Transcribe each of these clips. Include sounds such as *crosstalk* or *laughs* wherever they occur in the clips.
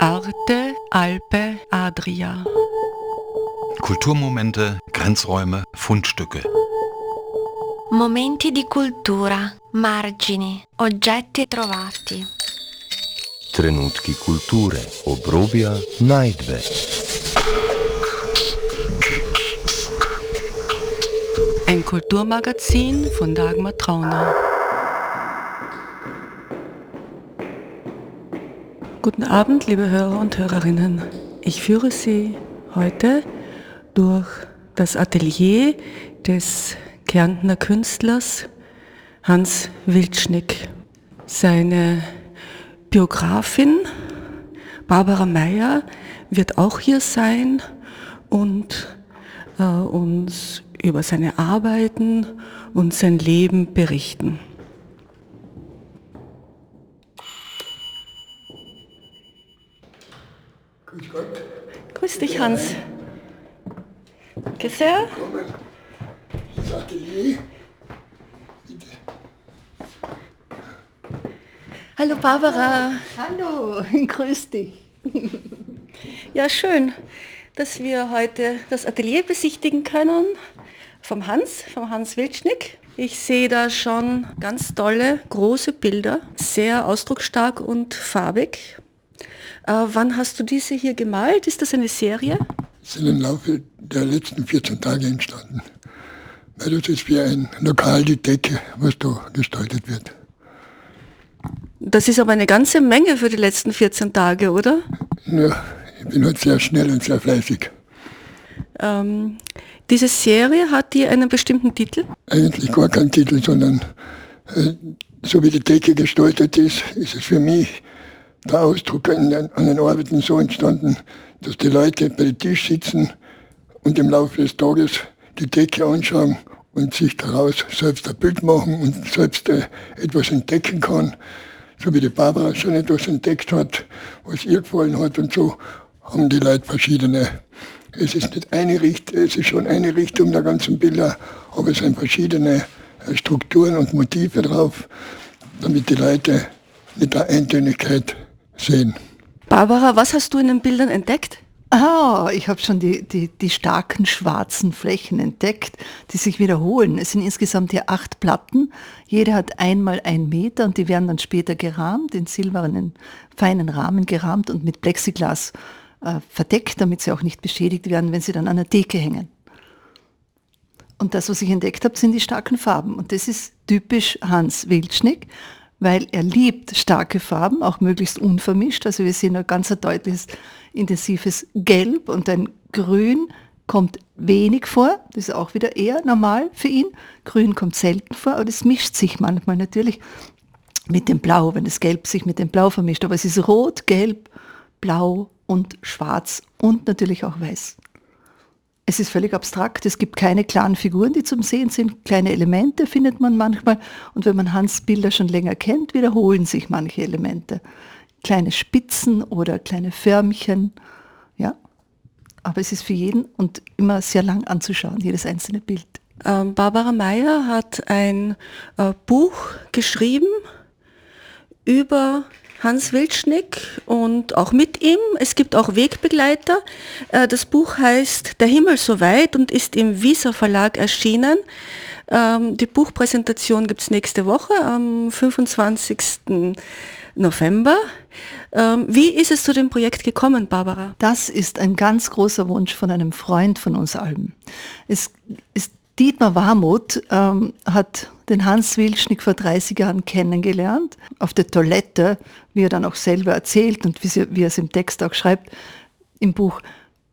Arte, Alpe, Adria. Kulturmomente, Grenzräume, Fundstücke. Momenti di cultura, margini, oggetti trovati. Trenutki kulture, obrobja, najdbe. Ein Kulturmagazin von Dagmar Trauner. Guten Abend, liebe Hörer und Hörerinnen. Ich führe Sie heute durch das Atelier des Kärntner Künstlers Hans Wildschnick. Seine Biografin Barbara Meyer wird auch hier sein und äh, uns über seine Arbeiten und sein Leben berichten. Grüß Gott. Grüß dich, Hans. Danke sehr. Willkommen Atelier. Bitte. Hallo Barbara. Hallo, *laughs* grüß dich. Ja, schön, dass wir heute das Atelier besichtigen können vom Hans, vom Hans Wildschnick. Ich sehe da schon ganz tolle, große Bilder, sehr ausdrucksstark und farbig. Äh, wann hast du diese hier gemalt? Ist das eine Serie? sind im Laufe der letzten 14 Tage entstanden. Weil das ist wie ein Lokal die Decke, was da gestaltet wird. Das ist aber eine ganze Menge für die letzten 14 Tage, oder? Ja, ich bin halt sehr schnell und sehr fleißig. Ähm, diese Serie hat die einen bestimmten Titel? Eigentlich gar kein Titel, sondern äh, so wie die Decke gestaltet ist, ist es für mich der Ausdruck an den, Arbeiten so entstanden, dass die Leute bei den Tisch sitzen und im Laufe des Tages die Decke anschauen und sich daraus selbst ein Bild machen und selbst äh, etwas entdecken kann. So wie die Barbara schon etwas entdeckt hat, was ihr gefallen hat und so haben die Leute verschiedene. Es ist nicht eine Richtung, es ist schon eine Richtung der ganzen Bilder, aber es sind verschiedene äh, Strukturen und Motive drauf, damit die Leute nicht eine Eintönigkeit sehen. Barbara, was hast du in den Bildern entdeckt? Ah, ich habe schon die, die, die starken schwarzen Flächen entdeckt, die sich wiederholen. Es sind insgesamt hier acht Platten. Jede hat einmal ein Meter und die werden dann später gerahmt, in silbernen, feinen Rahmen gerahmt und mit Plexiglas äh, verdeckt, damit sie auch nicht beschädigt werden, wenn sie dann an der Decke hängen. Und das, was ich entdeckt habe, sind die starken Farben. Und das ist typisch Hans Wildschnick, weil er liebt starke Farben, auch möglichst unvermischt. Also wir sehen ein ganz deutliches, intensives Gelb und ein Grün kommt wenig vor. Das ist auch wieder eher normal für ihn. Grün kommt selten vor, aber das mischt sich manchmal natürlich mit dem Blau, wenn das Gelb sich mit dem Blau vermischt. Aber es ist rot, gelb, blau und schwarz und natürlich auch weiß. Es ist völlig abstrakt. Es gibt keine klaren Figuren, die zum Sehen sind. Kleine Elemente findet man manchmal. Und wenn man Hans Bilder schon länger kennt, wiederholen sich manche Elemente. Kleine Spitzen oder kleine Förmchen. Ja. Aber es ist für jeden und immer sehr lang anzuschauen, jedes einzelne Bild. Ähm, Barbara Meyer hat ein äh, Buch geschrieben über Hans Wildschnick und auch mit ihm. Es gibt auch Wegbegleiter. Äh, das Buch heißt Der Himmel so weit und ist im Visa Verlag erschienen. Ähm, die Buchpräsentation gibt es nächste Woche am 25. November. Ähm, wie ist es zu dem Projekt gekommen, Barbara? Das ist ein ganz großer Wunsch von einem Freund von uns allen. Es ist Dietmar Warmuth ähm, hat den Hans Wilschnick vor 30 Jahren kennengelernt, auf der Toilette, wie er dann auch selber erzählt und wie, er es im Text auch schreibt, im Buch,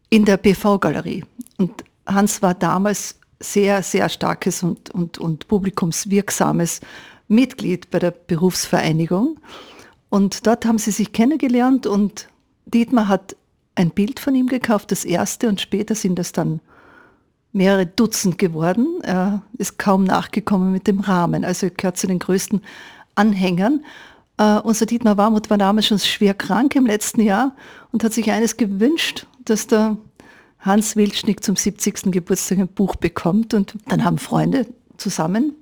in der PV-Galerie. Und Hans war damals sehr, sehr starkes und, und, und publikumswirksames Mitglied bei der Berufsvereinigung. Und dort haben sie sich kennengelernt und Dietmar hat ein Bild von ihm gekauft, das erste, und später sind das dann mehrere Dutzend geworden. Er ist kaum nachgekommen mit dem Rahmen. Also er gehört zu den größten Anhängern. Uh, unser Dietmar Warmuth war damals schon schwer krank im letzten Jahr und hat sich eines gewünscht, dass der Hans Wildschnick zum 70. Geburtstag ein Buch bekommt. Und dann haben Freunde zusammen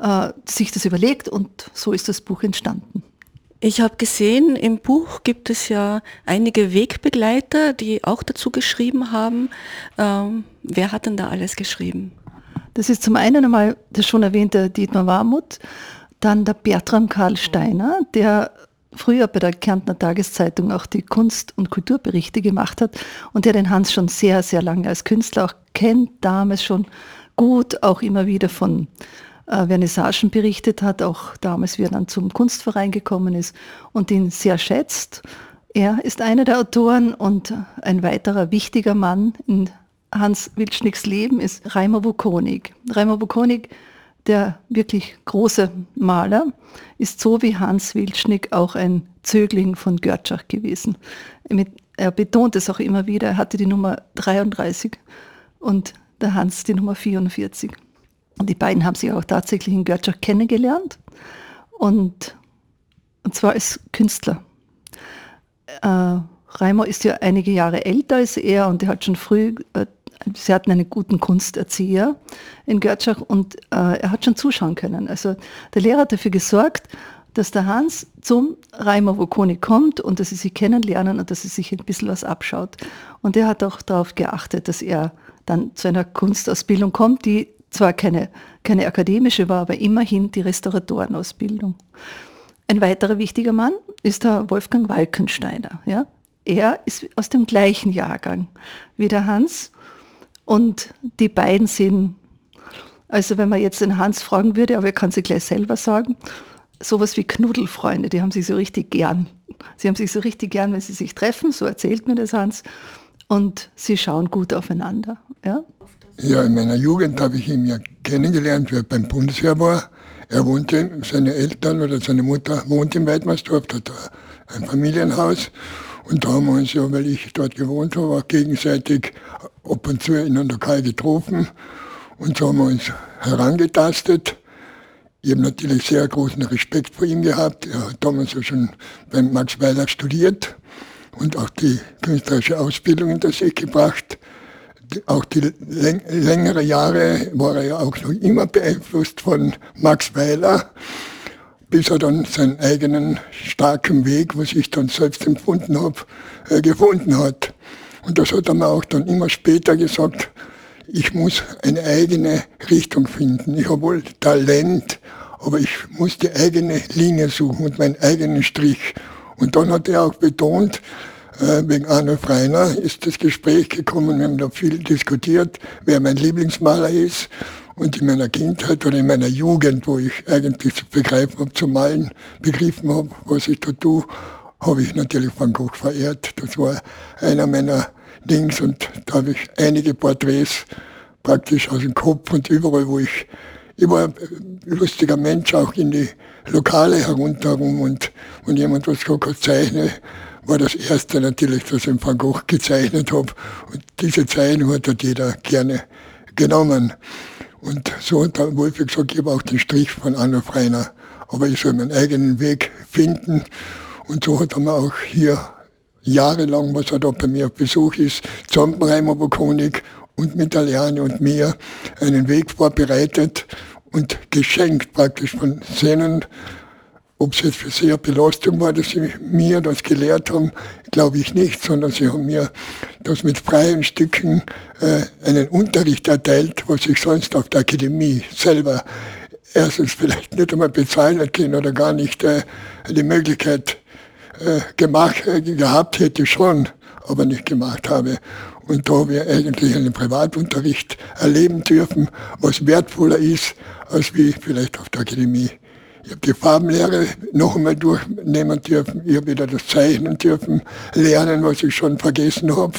uh, sich das überlegt und so ist das Buch entstanden. Ich habe gesehen, im Buch gibt es ja einige Wegbegleiter, die auch dazu geschrieben haben. Ähm, wer hat denn da alles geschrieben? Das ist zum einen einmal der schon erwähnte Dietmar Warmuth, dann der Bertram Karl Steiner, der früher bei der Kärntner Tageszeitung auch die Kunst- und Kulturberichte gemacht hat und der den Hans schon sehr, sehr lange als Künstler auch kennt, damals schon gut auch immer wieder von äh, Vernissagen berichtet hat, auch damals, wie er dann zum Kunstverein gekommen ist und ihn sehr schätzt. Er ist einer der Autoren und ein weiterer wichtiger Mann in Hans Wildschnicks Leben ist Reimer Wukonig. Reimer Wukonig, der wirklich große Maler, ist so wie Hans Wildschnick auch ein Zögling von Görtschach gewesen. Er betont es auch immer wieder, er hatte die Nummer 33 und der Hans die Nummer 44. Und die beiden haben sich auch tatsächlich in Görtschach kennengelernt und, und zwar als Künstler. Äh, Reimer ist ja einige Jahre älter als er und er hat schon früh, äh, sie hatten einen guten Kunsterzieher in Görtschach und äh, er hat schon zuschauen können. Also der Lehrer hat dafür gesorgt, dass der Hans zum Reimer Wokoni kommt und dass sie sich kennenlernen und dass sie sich ein bisschen was abschaut. Und er hat auch darauf geachtet, dass er dann zu einer Kunstausbildung kommt, die zwar keine, keine akademische war, aber immerhin die Restauratorenausbildung. Ein weiterer wichtiger Mann ist der Wolfgang Walkensteiner. Ja? Er ist aus dem gleichen Jahrgang wie der Hans und die beiden sind, also wenn man jetzt den Hans fragen würde, aber er kann sie gleich selber sagen, sowas wie Knuddelfreunde, die haben sich so richtig gern. Sie haben sich so richtig gern, wenn sie sich treffen, so erzählt mir das Hans, und sie schauen gut aufeinander. Ja? Ja, in meiner Jugend habe ich ihn ja kennengelernt, wie er beim Bundesheer war. Er wohnte, seine Eltern oder seine Mutter wohnt in Weidmarsdorf, dort ein Familienhaus. Und da haben wir uns ja, weil ich dort gewohnt habe, auch gegenseitig ab und zu in einem Lokal getroffen. Und so haben wir uns herangetastet. Ich habe natürlich sehr großen Respekt vor ihm gehabt. Er hat damals ja schon beim Max Weiler studiert und auch die künstlerische Ausbildung hinter sich gebracht auch die läng längere Jahre war er ja auch noch immer beeinflusst von Max Weiler, bis er dann seinen eigenen starken Weg, was ich dann selbst empfunden habe, äh, gefunden hat. Und das hat er mir auch dann immer später gesagt, ich muss eine eigene Richtung finden. Ich habe wohl Talent, aber ich muss die eigene Linie suchen und meinen eigenen Strich. Und dann hat er auch betont, wegen Arno Freiner ist das Gespräch gekommen. Wir haben da viel diskutiert, wer mein Lieblingsmaler ist. Und in meiner Kindheit oder in meiner Jugend, wo ich eigentlich zu begreifen habe, zu malen, begriffen habe, was ich da tue, habe ich natürlich Van Gogh verehrt. Das war einer meiner Dings und da habe ich einige Porträts praktisch aus dem Kopf und überall, wo ich, ich war ein lustiger Mensch, auch in die Lokale herunterherum und, und jemand was gesagt hat, zeichne, war das erste natürlich, dass ich Van Gogh gezeichnet habe. Und diese Zeichnung hat halt jeder gerne genommen. Und so hat der Wolfi gesagt, ich auch den Strich von Anna Freiner. Aber ich soll meinen eigenen Weg finden. Und so hat er mir auch hier jahrelang, was er da bei mir auf Besuch ist, Zompenheimer Bokonik und mit Aliane und mir einen Weg vorbereitet und geschenkt praktisch von Szenen ob es jetzt für sie eine Belastung war, dass sie mir das gelehrt haben, glaube ich nicht, sondern sie haben mir das mit freien Stücken äh, einen Unterricht erteilt, was ich sonst auf der Akademie selber erstens vielleicht nicht einmal bezahlen können oder gar nicht äh, die Möglichkeit äh, gemacht, äh, gehabt hätte schon, aber nicht gemacht habe. Und da wir eigentlich einen Privatunterricht erleben dürfen, was wertvoller ist, als wie vielleicht auf der Akademie. Ich habe die Farbenlehre noch einmal durchnehmen dürfen. Ich habe wieder das Zeichnen dürfen, lernen, was ich schon vergessen habe.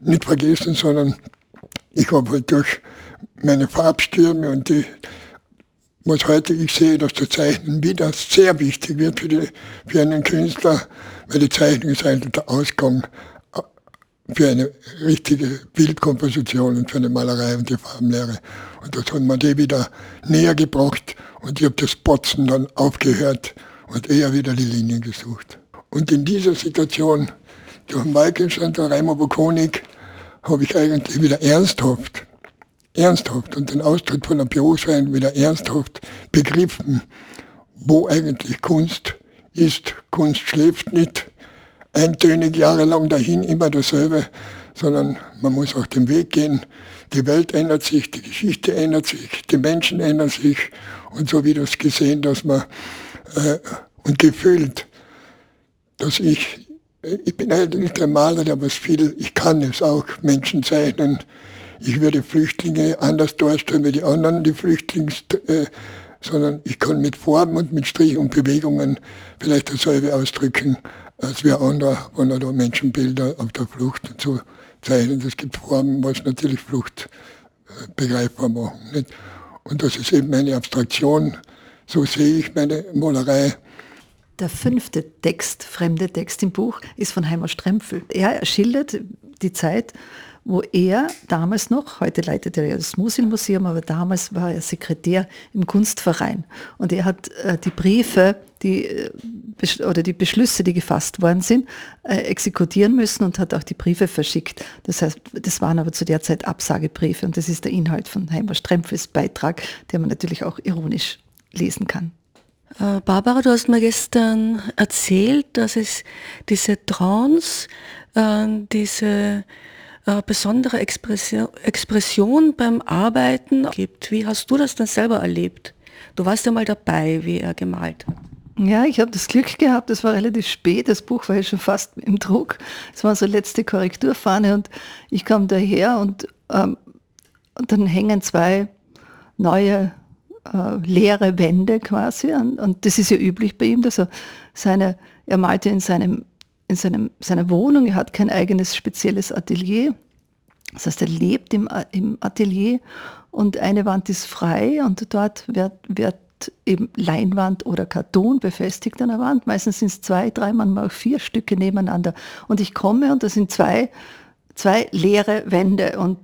Nicht vergessen, sondern ich habe halt durch meine Farbstürme und die, was heute ich sehe, dass das Zeichnen wieder sehr wichtig wird für, die, für einen Künstler, weil die Zeichnung ist eigentlich der Ausgang für eine richtige Bildkomposition und für eine Malerei und die Farbenlehre. Und das hat man die wieder näher gebracht und ich habe das Botzen dann aufgehört und eher wieder die Linie gesucht. Und in dieser Situation, durch Walkenstein, der Reimer Bokonik, habe ich eigentlich wieder ernsthaft, ernsthaft und den Austritt von der Berufsverein wieder ernsthaft begriffen, wo eigentlich Kunst ist, Kunst schläft nicht eintönig jahrelang dahin, immer dasselbe, sondern man muss auch den Weg gehen. Die Welt ändert sich, die Geschichte ändert sich, die Menschen ändern sich und so wie das gesehen, dass man äh, und gefühlt, dass ich, ich bin eigentlich nicht ein Maler, der was viel, ich kann es auch, Menschen zeichnen. Ich würde Flüchtlinge anders darstellen wie die anderen, die Flüchtlings, äh, sondern ich kann mit Formen und mit Strichen und Bewegungen vielleicht dasselbe ausdrücken, als wir andere, wenn da Menschenbilder auf der Flucht und so Es gibt Formen, was natürlich Flucht äh, begreifbar machen. Nicht? Und das ist eben meine Abstraktion. So sehe ich meine Malerei. Der fünfte Text, fremde Text im Buch, ist von Heimer Strempfel. Er schildert die Zeit, wo er damals noch, heute leitet er ja das Musilmuseum, aber damals war er Sekretär im Kunstverein. Und er hat äh, die Briefe, die, äh, oder die Beschlüsse, die gefasst worden sind, äh, exekutieren müssen und hat auch die Briefe verschickt. Das heißt, das waren aber zu der Zeit Absagebriefe und das ist der Inhalt von Heimer Strempfels Beitrag, den man natürlich auch ironisch lesen kann. Äh, Barbara, du hast mir gestern erzählt, dass es diese Trance, äh, diese äh, besondere Expression, Expression beim Arbeiten gibt. Wie hast du das dann selber erlebt? Du warst ja mal dabei, wie er gemalt hat. Ja, ich habe das Glück gehabt, es war relativ spät, das Buch war ja schon fast im Druck. Es war so letzte Korrekturfahne und ich kam daher und, ähm, und dann hängen zwei neue äh, leere Wände quasi und, und das ist ja üblich bei ihm, dass er seine, er malte in seinem in seinem, seiner Wohnung, er hat kein eigenes spezielles Atelier. Das heißt, er lebt im, im Atelier und eine Wand ist frei und dort wird, wird eben Leinwand oder Karton befestigt an der Wand. Meistens sind es zwei, drei, manchmal auch vier Stücke nebeneinander. Und ich komme und da sind zwei, zwei leere Wände und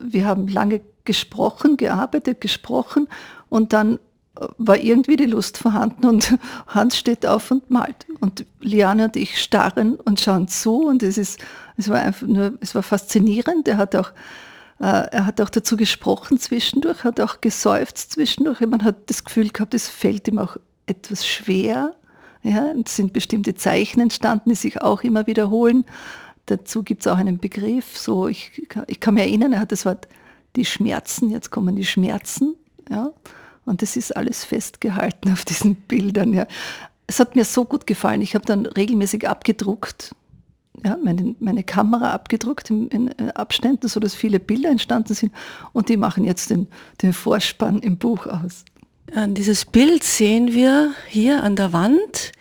wir haben lange gesprochen, gearbeitet, gesprochen und dann war irgendwie die Lust vorhanden und *laughs* Hans steht auf und malt. Und Liane und ich starren und schauen zu und es ist, es war einfach nur, es war faszinierend. Er hat auch, äh, er hat auch dazu gesprochen zwischendurch, hat auch geseufzt zwischendurch. Man hat das Gefühl gehabt, es fällt ihm auch etwas schwer. Ja, es sind bestimmte Zeichen entstanden, die sich auch immer wiederholen. Dazu gibt es auch einen Begriff, so ich, ich kann mich erinnern, er hat das Wort die Schmerzen, jetzt kommen die Schmerzen. Ja. Und das ist alles festgehalten auf diesen Bildern. Ja. Es hat mir so gut gefallen. Ich habe dann regelmäßig abgedruckt, ja, meine, meine Kamera abgedruckt in, in, äh, Abständen, sodass viele Bilder entstanden sind. Und die machen jetzt den, den Vorspann im Buch aus. Dieses Bild sehen wir hier an der Wand.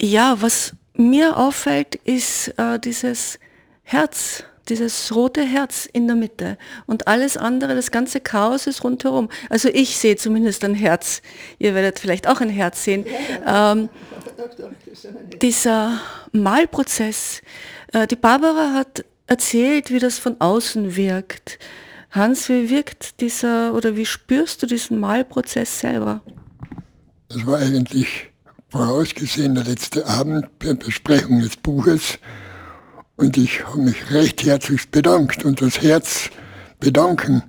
Ja, was mir auffällt, ist äh, dieses Herz, dieses rote Herz in der Mitte und alles andere, das ganze Chaos ist rundherum. Also ich sehe zumindest ein Herz. Ihr werdet vielleicht auch ein Herz sehen. Ähm, dieser Malprozess. Äh, die Barbara hat erzählt, wie das von außen wirkt. Hans, wie wirkt dieser oder wie spürst du diesen Malprozess selber? Das war eigentlich vorausgesehen der letzte Abend bei Besprechung des Buches und ich habe mich recht herzlich bedankt. Und das Herz bedanken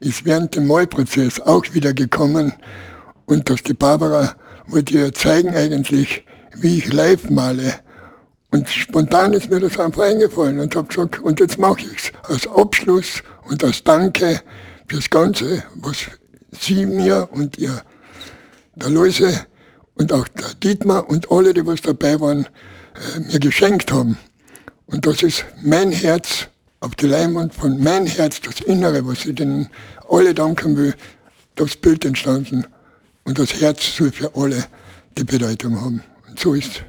ist während dem Malprozess auch wieder gekommen. Und dass die Barbara wollte ihr zeigen eigentlich, wie ich live male. Und spontan ist mir das einfach eingefallen und habe gesagt, und jetzt mache ich es. Als Abschluss und als Danke fürs Ganze, was Sie mir und ihr, der Läuse und auch der Dietmar und alle, die was dabei waren, äh, mir geschenkt haben. Und das ist mein Herz auf die Leinwand von mein Herz, das Innere, was ich denen alle danken will, das Bild entstanden. Und das Herz soll für alle die Bedeutung haben. Und so ist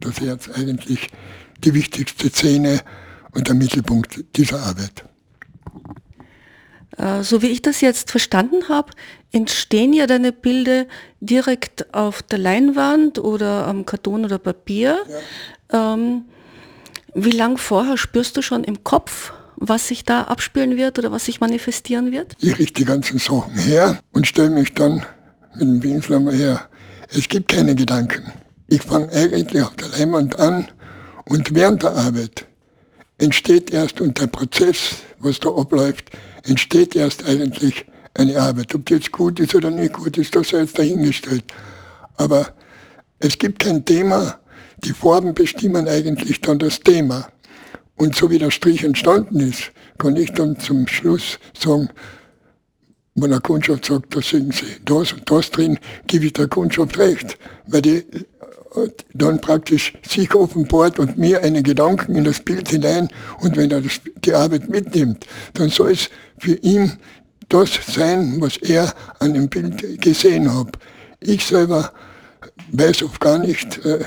das Herz eigentlich die wichtigste Szene und der Mittelpunkt dieser Arbeit. Äh, so wie ich das jetzt verstanden habe, entstehen ja deine Bilder direkt auf der Leinwand oder am Karton oder Papier. Ja. Ähm, wie lange vorher spürst du schon im Kopf, was sich da abspielen wird oder was sich manifestieren wird? Ich richte die ganzen Sachen her und stelle mich dann mit dem mal her. Es gibt keine Gedanken. Ich fange eigentlich auf der Leinwand an und während der Arbeit entsteht erst und der Prozess, was da abläuft, entsteht erst eigentlich eine Arbeit. Ob die jetzt gut ist oder nicht gut ist, das sei jetzt dahingestellt. Aber Es gibt kein Thema, die Farben bestimmen eigentlich dann das Thema. Und so wie der Strich entstanden ist, kann ich dann zum Schluss sagen, wenn eine Kundschaft sagt, da sehen Sie das und das drin, gebe ich der Kundschaft recht, weil die äh, dann praktisch sich offenbart und mir einen Gedanken in das Bild hinein und wenn er das, die Arbeit mitnimmt, dann soll es für ihn das sein, was er an dem Bild gesehen hat. Ich selber weiß oft gar nicht äh,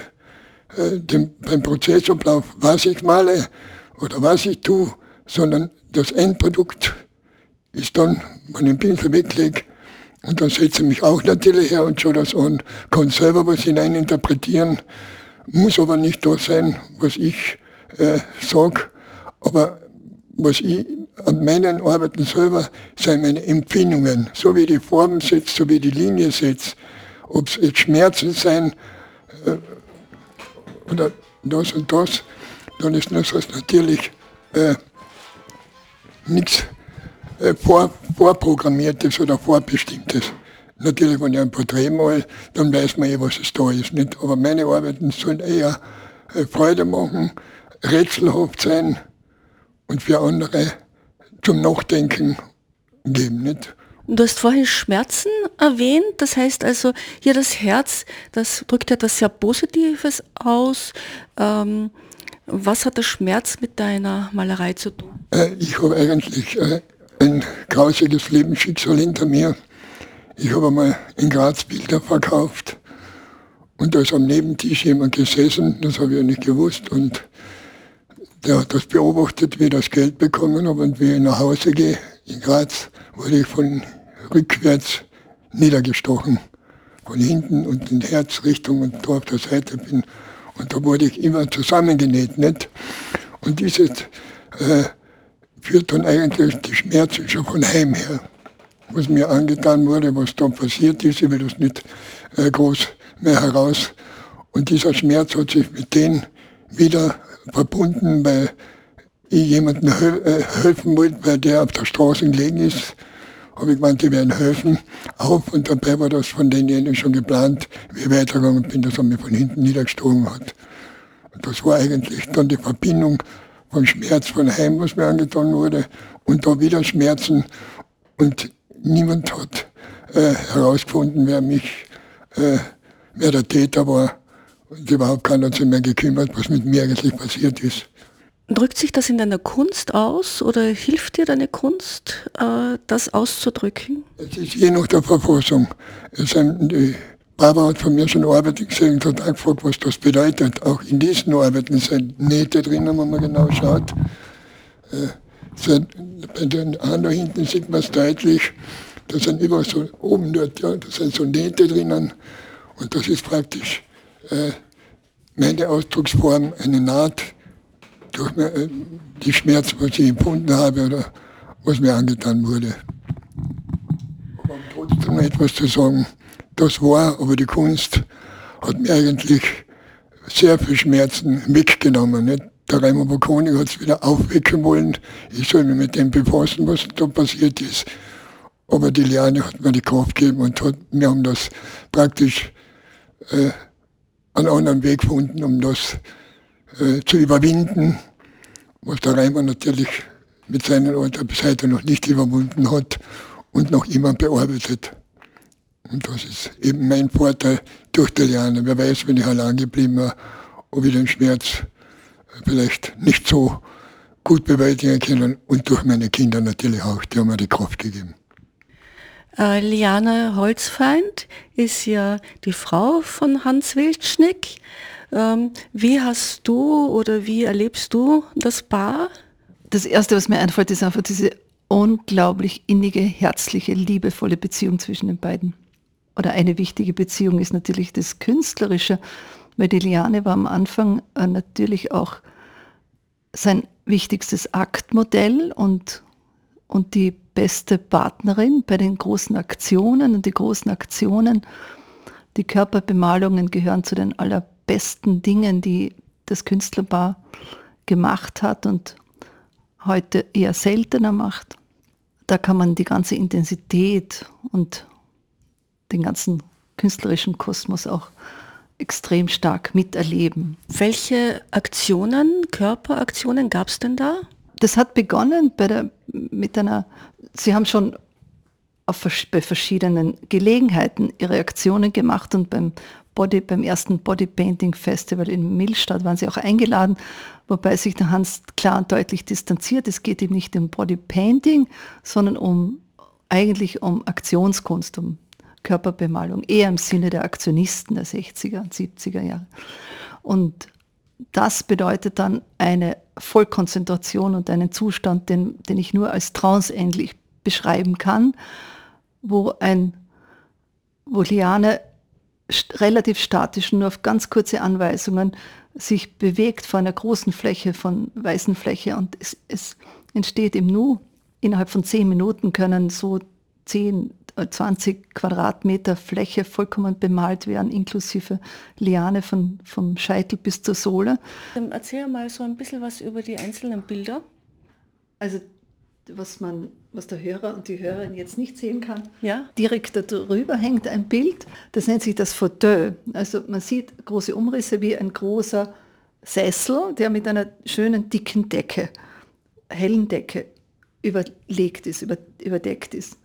äh, den, beim Prozessablauf, was ich male oder was ich tue, sondern das Endprodukt ist dann, wenn ich den Pinsel weglege, und dann setze ich mich auch natürlich her und schaue das an, kann selber was hineininterpretieren, muss aber nicht das sein, was ich äh, sage, aber was ich an meinen Arbeiten selber sind meine Empfindungen, so wie die Form setzt, so wie die Linie setzt, ob es jetzt Schmerzen sein äh, oder das und das, dann ist das natürlich äh, nichts äh, vor, vorprogrammiertes oder vorbestimmtes. Natürlich, wenn ich ein Porträt mal, dann weiß man eh, was es da ist. Nicht? Aber meine Arbeiten sollen eher äh, Freude machen, rätselhaft sein und für andere zum Nachdenken geben. Nicht? Du hast vorhin Schmerzen erwähnt, das heißt also, hier das Herz, das drückt etwas sehr Positives aus. Ähm, was hat der Schmerz mit deiner Malerei zu tun? Äh, ich habe eigentlich äh, ein grausiges Lebensschicksal hinter mir. Ich habe einmal in Graz Bilder verkauft und da ist am Nebentisch jemand gesessen, das habe ich ja nicht gewusst und der hat das beobachtet, wie ich das Geld bekommen habe und wie ich nach Hause gehe in Graz, wurde ich von rückwärts niedergestochen. Von hinten und in Herzrichtung und da auf der Seite bin. Und da wurde ich immer zusammengenäht, nicht? Und dieses äh, führt dann eigentlich die Schmerzen schon von heim her. Was mir angetan wurde, was da passiert ist, ich will das nicht äh, groß mehr heraus. Und dieser Schmerz hat sich mit denen wieder verbunden, weil ich jemandem äh, helfen wollte, weil der auf der Straße gelegen ist. Habe ich gemeint, die werden helfen. Auf und dabei war das von denjenigen schon geplant, wie ich weitergegangen bin, dass er mich von hinten niedergestoßen hat. Und das war eigentlich dann die Verbindung von Schmerz von Heim, was mir angetan wurde, und da wieder Schmerzen. Und niemand hat äh, herausgefunden, wer mich, äh, wer der Täter war. Und überhaupt keiner sich mehr gekümmert, was mit mir eigentlich passiert ist. Drückt sich das in deiner Kunst aus oder hilft dir deine Kunst, äh, das auszudrücken? Es ist je nach der Verfassung. Es die Barbara hat von mir schon Arbeiten gesehen und hat gefragt, was das bedeutet. Auch in diesen Arbeiten sind Nähte drinnen, wenn man genau schaut. Äh, bei den anderen hinten sieht man es deutlich. Da sind immer so oben dort, ja, da sind so Nähte drinnen. Und das ist praktisch äh, meine Ausdrucksform, eine Naht durch äh, die Schmerzen, was ich empfunden habe oder was mir angetan wurde. Um trotzdem etwas zu sagen, das war, aber die Kunst hat mir eigentlich sehr viel Schmerzen weggenommen. Nicht? Der Raimund Bocconi hat es wieder aufwecken wollen. Ich soll mich mit dem befassen, was da passiert ist. Aber die Liane hat mir die Kraft gegeben und hat, wir haben das praktisch äh, einen anderen Weg gefunden, um das äh, zu überwinden, was der Reimer natürlich mit seinem Alter bis heute noch nicht überwunden hat und noch immer bearbeitet. Und das ist eben mein Vorteil durch die Liane. Wer weiß, wenn ich allein geblieben wäre, ob ich den Schmerz vielleicht nicht so gut bewältigen können und durch meine Kinder natürlich auch, die haben mir die Kraft gegeben. Äh, Liane Holzfeind ist ja die Frau von Hans Wildschnick. Ähm, wie hast du oder wie erlebst du das Paar? Das Erste, was mir einfällt, ist einfach diese unglaublich innige, herzliche, liebevolle Beziehung zwischen den beiden. Oder eine wichtige Beziehung ist natürlich das Künstlerische, weil die Liane war am Anfang äh, natürlich auch sein wichtigstes Aktmodell und, und die beste Partnerin bei den großen Aktionen. Und die großen Aktionen, die Körperbemalungen gehören zu den allerbesten Dingen, die das Künstlerpaar gemacht hat und heute eher seltener macht. Da kann man die ganze Intensität und den ganzen künstlerischen Kosmos auch extrem stark miterleben. Welche Aktionen, Körperaktionen gab es denn da? Das hat begonnen bei der, mit einer, Sie haben schon auf, bei verschiedenen Gelegenheiten ihre Aktionen gemacht und beim, Body, beim ersten Bodypainting Festival in Millstadt waren sie auch eingeladen, wobei sich der Hans klar und deutlich distanziert. Es geht ihm nicht um Bodypainting, sondern um eigentlich um Aktionskunst, um Körperbemalung, eher im Sinne der Aktionisten der 60er und 70er Jahre. Und das bedeutet dann eine Vollkonzentration und einen Zustand, den, den ich nur als tranceähnlich beschreiben kann, wo ein wo Liane relativ statisch nur auf ganz kurze Anweisungen sich bewegt vor einer großen Fläche von weißen Fläche und es, es entsteht im Nu. Innerhalb von zehn Minuten können so 10, 20 äh, Quadratmeter Fläche vollkommen bemalt werden, inklusive Liane von, vom Scheitel bis zur Sohle. Erzähl mal so ein bisschen was über die einzelnen Bilder. Also was man, was der Hörer und die Hörerin jetzt nicht sehen kann. Ja. Direkt darüber hängt ein Bild, das nennt sich das Fauteuil. Also man sieht große Umrisse wie ein großer Sessel, der mit einer schönen dicken Decke, hellen Decke überlegt ist, über, überdeckt ist.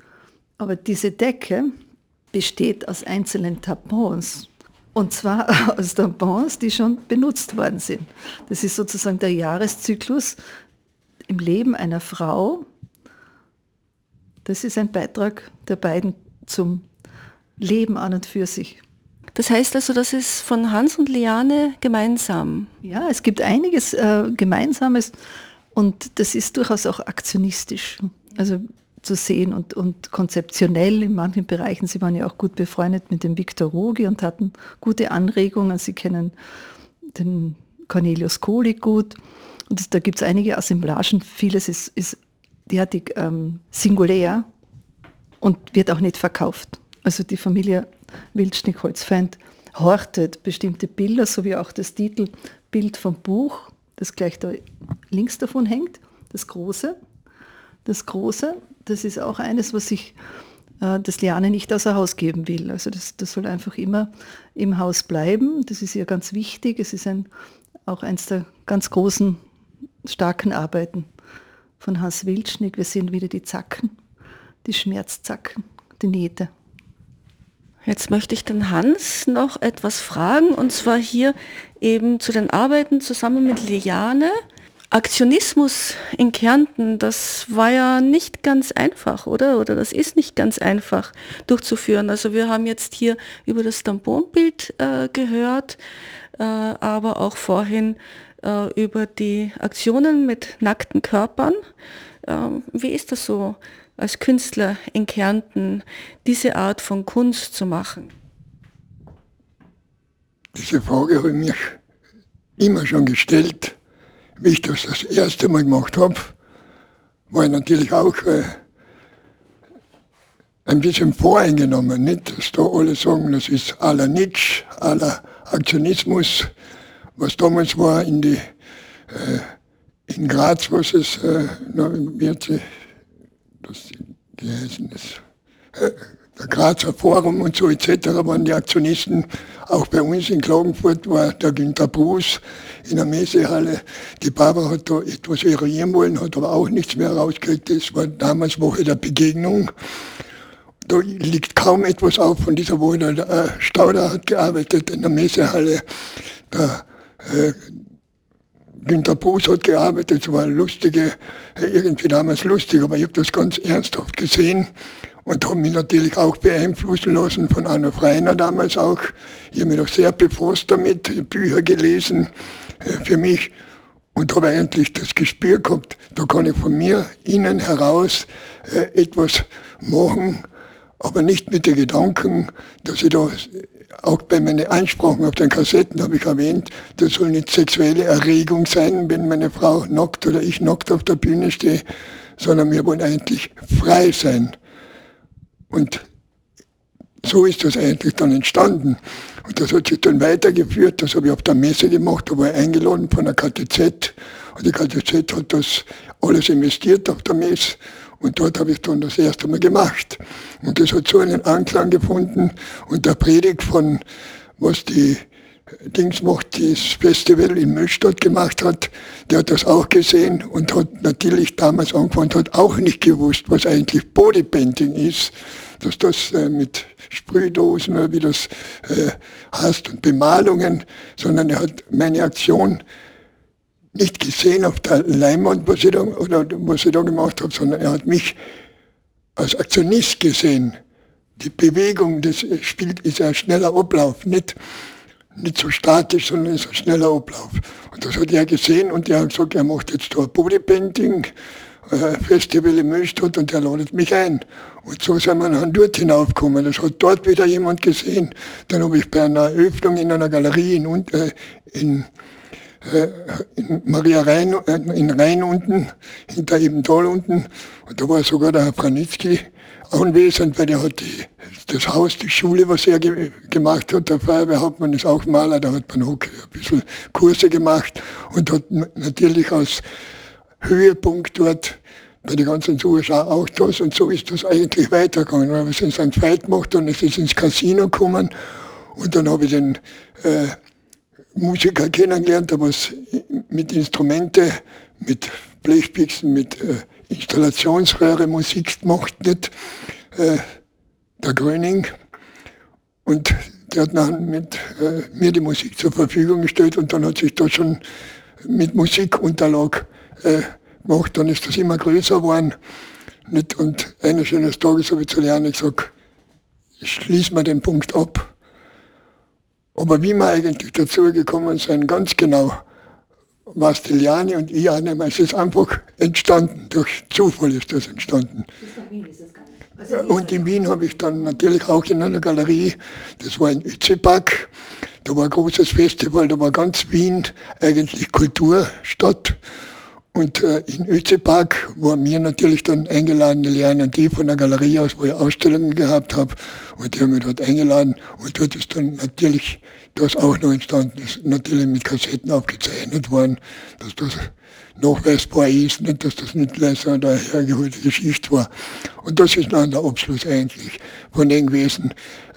Aber diese Decke besteht aus einzelnen Tampons. Und zwar *laughs* aus Tampons, die schon benutzt worden sind. Das ist sozusagen der Jahreszyklus im Leben einer Frau, das ist ein Beitrag der beiden zum Leben an und für sich. Das heißt also, das ist von Hans und Liane gemeinsam. Ja, es gibt einiges äh, Gemeinsames und das ist durchaus auch aktionistisch. Also zu sehen und, und konzeptionell in manchen Bereichen. Sie waren ja auch gut befreundet mit dem Viktor Rogi und hatten gute Anregungen. Sie kennen den Cornelius Kohli gut. Und da gibt es einige Assemblagen. Vieles ist, ist derartig ähm, singulär und wird auch nicht verkauft. Also die Familie Wildschnick-Holzfeind hortet bestimmte Bilder, so wie auch das Titelbild vom Buch, das gleich da links davon hängt, das große. Das große, das ist auch eines, was ich äh, das Liane nicht außer Haus geben will. Also das, das soll einfach immer im Haus bleiben. Das ist ihr ganz wichtig. Es ist ein, auch eines der ganz großen, starken Arbeiten von Hans Wildschnick. Wir sehen wieder die Zacken, die Schmerzzacken, die Nähte. Jetzt möchte ich den Hans noch etwas fragen, und zwar hier eben zu den Arbeiten zusammen mit Liane. Aktionismus in Kärnten, das war ja nicht ganz einfach, oder? Oder das ist nicht ganz einfach durchzuführen. Also wir haben jetzt hier über das Tamponbild äh, gehört, äh, aber auch vorhin äh, über die Aktionen mit nackten Körpern. Ähm, wie ist das so als Künstler in Kärnten, diese Art von Kunst zu machen? Diese Frage habe ich mich immer schon gestellt. Wie ich das das erste Mal gemacht habe, war ich natürlich auch äh, ein bisschen voreingenommen. Nicht, dass da alle sagen, das ist aller Nitsch, aller Aktionismus was damals war in die äh, in Graz, was es äh, na, wird sie, das, wie heißen das, äh, der Grazer Forum und so etc. waren die Aktionisten. Auch bei uns in Klagenfurt war der Günter Bruß in der Messehalle. Die Barbara hat da etwas eruieren wollen, hat aber auch nichts mehr rausgekriegt. Das war damals Woche der Begegnung. Da liegt kaum etwas auf von dieser Woche. Der äh, Stauder hat gearbeitet in der Messehalle. Der äh, Günter Boos hat gearbeitet, es war lustige, äh, irgendwie damals lustig, aber ich habe das ganz ernsthaft gesehen und habe mich natürlich auch beeinflussen lassen von Anna Freiner damals auch. Ich habe mich auch sehr befasst damit, Bücher gelesen äh, für mich und habe eigentlich das Gespür gehabt, da kann ich von mir innen heraus etwas machen, aber nicht mit den Gedanken, dass ich da auch bei meinen Einsprachen auf den Kassetten habe ich erwähnt, das soll nicht sexuelle Erregung sein, wenn meine Frau nackt oder ich nackt auf der Bühne stehe, sondern wir wollen eigentlich frei sein. Und so ist das eigentlich dann entstanden. Und das hat sich dann weitergeführt, das habe ich auf der Messe gemacht, da war ich eingeladen von der KTZ. Und die KTZ hat das alles investiert auf der Messe. Und dort habe ich dann das erste Mal gemacht. Und das hat so einen Anklang gefunden. Und der Predigt von, was die Dings macht, das Festival in Müllstadt gemacht hat, der hat das auch gesehen und hat natürlich damals angefangen, hat auch nicht gewusst, was eigentlich Bodypainting ist, dass das äh, mit Sprühdosen oder wie das äh, heißt und Bemalungen, sondern er hat meine Aktion nicht gesehen auf der Leinwand, was ich da, oder was ich da gemacht habe, sondern er hat mich als Aktionist gesehen. Die Bewegung, das spielt, ist ein schneller Ablauf, nicht nicht so statisch, sondern ist ein schneller Ablauf. Und das hat er gesehen und er hat gesagt, er macht jetzt da ein Bodypainting, äh, Festival in Müllstadt und er ladet mich ein. Und so sind wir dann dort hinaufgekommen. Das hat dort wieder jemand gesehen. Dann habe ich bei einer Öffnung in einer Galerie in, äh, in, in Maria Rhein, äh, in Rhein unten, hinter eben Tal unten, und da war sogar der Herr Branitzky anwesend, weil der hat die, das Haus, die Schule, was er ge gemacht hat, der Feuerwehrhauptmann ist auch Maler, da hat man auch ein bisschen Kurse gemacht und hat natürlich als Höhepunkt dort bei den ganzen Zuschauern auch das und so ist das eigentlich weitergegangen. Es in St. Veit gemacht und es ist ins Casino gekommen und dann habe ich den äh, Musiker kennengelernt, was mit Instrumente, mit Blechpixen, mit äh, Installationsröhre Musik gemacht, nicht äh, der Gröning. Und der hat dann mit äh, mir die Musik zur Verfügung gestellt und dann hat sich das schon mit Musikunterlag äh, gemacht. Dann ist das immer größer geworden. Nicht? Und eines schönen Tages habe ich zu lernen gesagt, schließen wir den Punkt ab. Aber wie wir eigentlich dazu gekommen sind, ganz genau, Mastigliani und ich annehmen. Es ist einfach entstanden, durch Zufall ist das entstanden. Also und in Wien habe ich dann natürlich auch in einer Galerie, das war in Ützeback, da war ein großes Festival, da war ganz Wien eigentlich Kulturstadt. Und äh, in Özepark waren wir natürlich dann eingeladen, lernen die von der Galerie aus, wo ich Ausstellungen gehabt habe. Und die haben mich dort eingeladen. Und dort ist dann natürlich das auch noch entstanden, ist natürlich mit Kassetten aufgezeichnet worden, dass das nachweisbar ist, nicht, dass das nicht so eine hergeholte Geschichte war. Und das ist dann der Abschluss eigentlich von dem gewesen.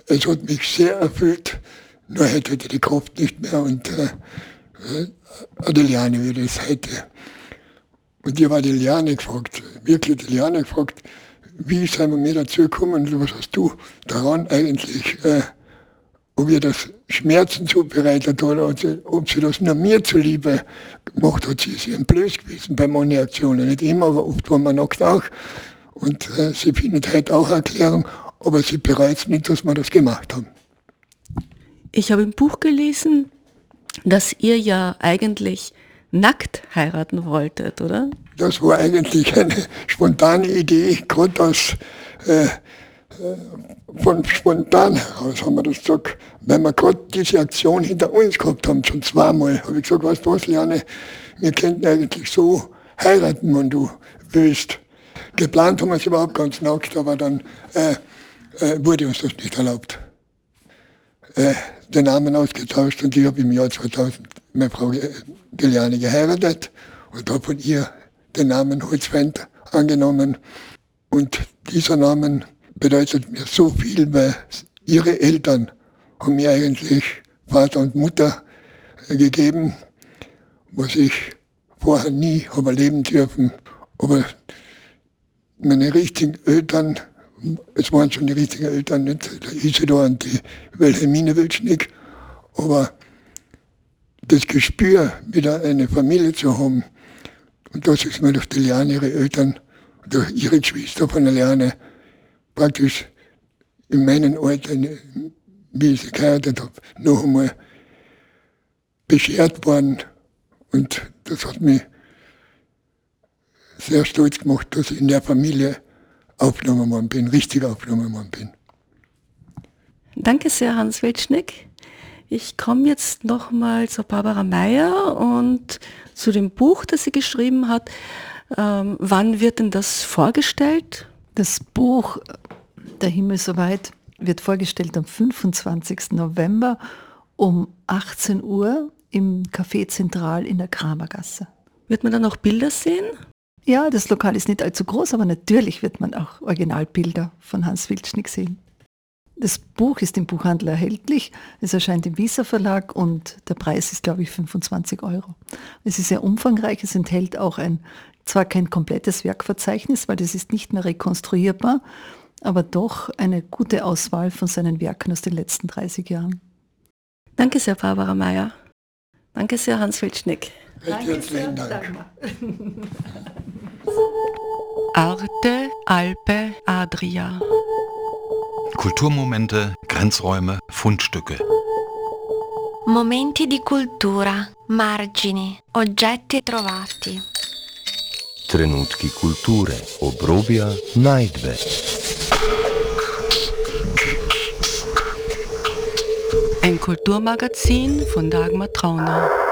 Es hat mich sehr erfüllt, nur hätte ich die Kraft nicht mehr und äh, äh Adeliane würde es heute und ich habe die Liane gefragt, wirklich die Liane gefragt, wie sind wir mir dazu gekommen, was hast du daran eigentlich, äh, ob ihr das Schmerzen zubereitet oder ob sie das nur mir zuliebe gemacht hat. Sie ist ihren Blöß gewesen bei manchen Aktionen. Nicht immer, aber oft war man nackt auch. Und äh, sie findet heute auch Erklärung, aber sie bereut nicht, dass wir das gemacht haben. Ich habe im Buch gelesen, dass ihr ja eigentlich nackt heiraten wolltet, oder? Das war eigentlich eine spontane Idee, gerade aus, äh, äh, von spontan heraus haben wir das gesagt. Weil wir gerade diese Aktion hinter uns gehabt haben, schon zweimal, habe ich gesagt, weißt du was, Liane, wir könnten eigentlich so heiraten, wenn du willst. Geplant haben wir es überhaupt ganz nackt, aber dann äh, äh, wurde uns das nicht erlaubt. Äh, den Namen ausgetauscht und ich habe im Jahr 2000 meine Frau Geliane geheiratet und habe von ihr den Namen Holzfeind angenommen. Und dieser Name bedeutet mir so viel, weil ihre Eltern haben mir eigentlich Vater und Mutter gegeben, was ich vorher nie habe erleben dürfen. Aber meine richtigen Eltern, es waren schon die richtigen Eltern, nicht der Isidor und die Wilhelmine Wilschnick, aber das Gespür, wieder eine Familie zu haben, und das ist mir durch die Liane, ihre Eltern, durch ihre Geschwister von der Liane, praktisch in meinen Alter, wie ich sie geheiratet habe, noch einmal beschert worden. Und das hat mich sehr stolz gemacht, dass ich in der Familie aufgenommen worden bin, richtig aufgenommen worden bin. Danke sehr, Hans Weltschnick. Ich komme jetzt nochmal zu Barbara Meyer und zu dem Buch, das sie geschrieben hat. Ähm, wann wird denn das vorgestellt? Das Buch Der Himmel soweit wird vorgestellt am 25. November um 18 Uhr im Café Zentral in der Kramergasse. Wird man dann auch Bilder sehen? Ja, das Lokal ist nicht allzu groß, aber natürlich wird man auch Originalbilder von Hans Wildschnick sehen. Das Buch ist im Buchhandel erhältlich. Es erscheint im Visa Verlag und der Preis ist, glaube ich, 25 Euro. Es ist sehr umfangreich. Es enthält auch ein, zwar kein komplettes Werkverzeichnis, weil das ist nicht mehr rekonstruierbar, aber doch eine gute Auswahl von seinen Werken aus den letzten 30 Jahren. Danke sehr, Barbara Mayer. Danke sehr, Hans Wildschnick. Recht herzlichen Dank. Arte, Alpe, Adria. Kulturmomente, Grenzräume, Fundstücke. Momenti di cultura, margini, oggetti trovati. Trenutki kulture, obrobja, najdbe. Ein Kulturmagazin von Dagmar Trauner.